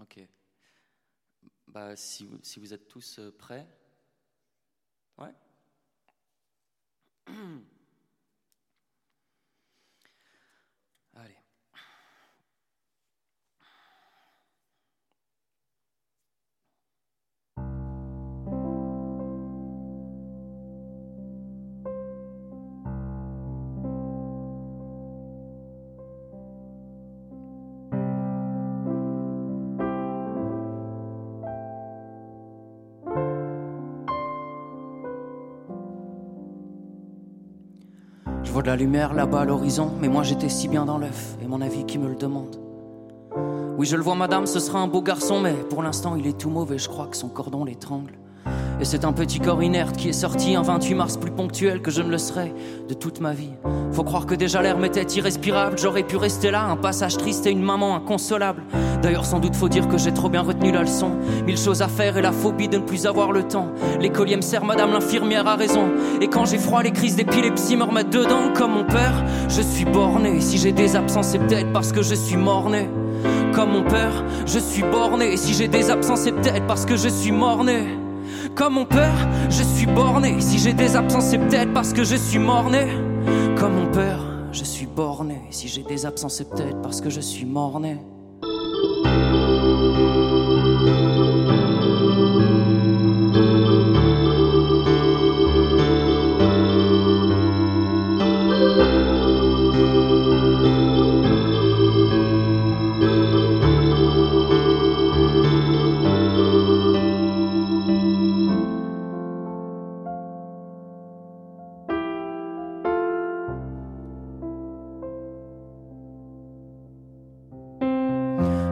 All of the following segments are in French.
Ok. Bah, si vous, si vous êtes tous euh, prêts. Ouais. Je vois de la lumière là-bas à l'horizon, mais moi j'étais si bien dans l'œuf, et mon avis qui me le demande. Oui, je le vois, madame, ce sera un beau garçon, mais pour l'instant il est tout mauvais, je crois que son cordon l'étrangle. Et c'est un petit corps inerte qui est sorti un 28 mars plus ponctuel que je ne le serais de toute ma vie. Faut croire que déjà l'air m'était irrespirable, j'aurais pu rester là, un passage triste et une maman inconsolable. D'ailleurs, sans doute faut dire que j'ai trop bien retenu la leçon. Mille choses à faire et la phobie de ne plus avoir le temps. L'écolier me sert, madame l'infirmière a raison. Et quand j'ai froid, les crises d'épilepsie me remettent dedans comme mon père. Je suis borné, si j'ai des absences, c'est peut-être parce que je suis mort-né. Comme mon père, je suis borné, si j'ai des absences, c'est peut-être parce que je suis mort-né. Comme mon père, je suis borné. Si j'ai des absences, c'est peut-être parce que je suis mort-né. Comme mon père, je suis borné. Si j'ai des absences, c'est peut-être parce que je suis mort-né.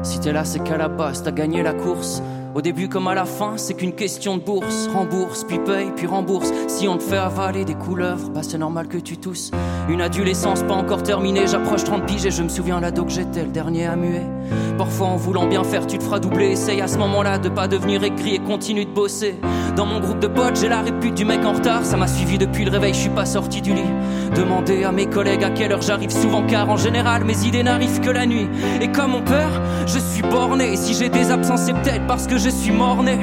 Si t'es là, c'est qu'à la base, t'as gagné la course. Au début comme à la fin, c'est qu'une question de bourse. Rembourse, puis paye, puis rembourse. Si on te fait avaler des couleuvres, bah c'est normal que tu tousses. Une adolescence pas encore terminée, j'approche 30 piges et je me souviens là que j'étais le dernier à muer. Parfois en voulant bien faire, tu te feras doubler. Essaye à ce moment-là de pas devenir écrit et continue de bosser. Dans mon groupe de potes, j'ai la répute du mec en retard. Ça m'a suivi depuis le réveil, je suis pas sorti du lit. Demander à mes collègues à quelle heure j'arrive souvent car en général mes idées n'arrivent que la nuit. Et comme mon père, je suis borné. Si j'ai des absences, c'est peut-être parce que je suis mort-né.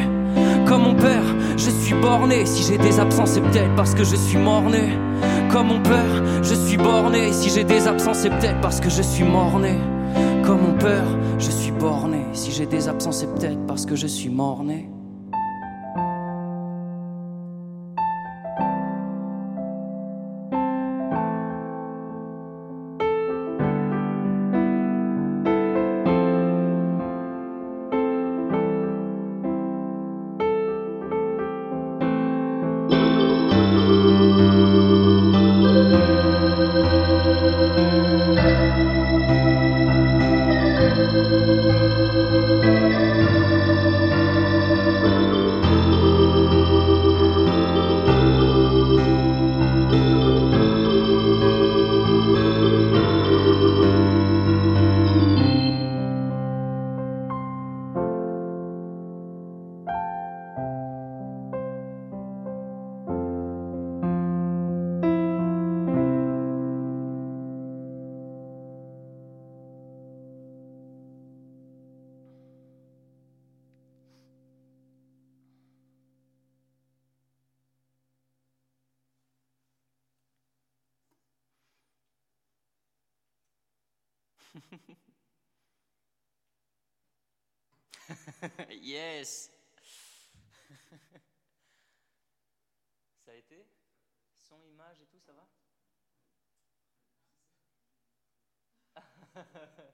Comme mon père, je suis borné. Si j'ai des absences, c'est peut-être parce que je suis mort-né. Comme mon père, je suis borné. Si j'ai des absences, c'est peut-être parce que je suis mort-né. Comme mon père, je suis borné. Si j'ai des absences, c'est peut-être parce que je suis mort-né. yes. ça a été? Son, image et tout, ça va?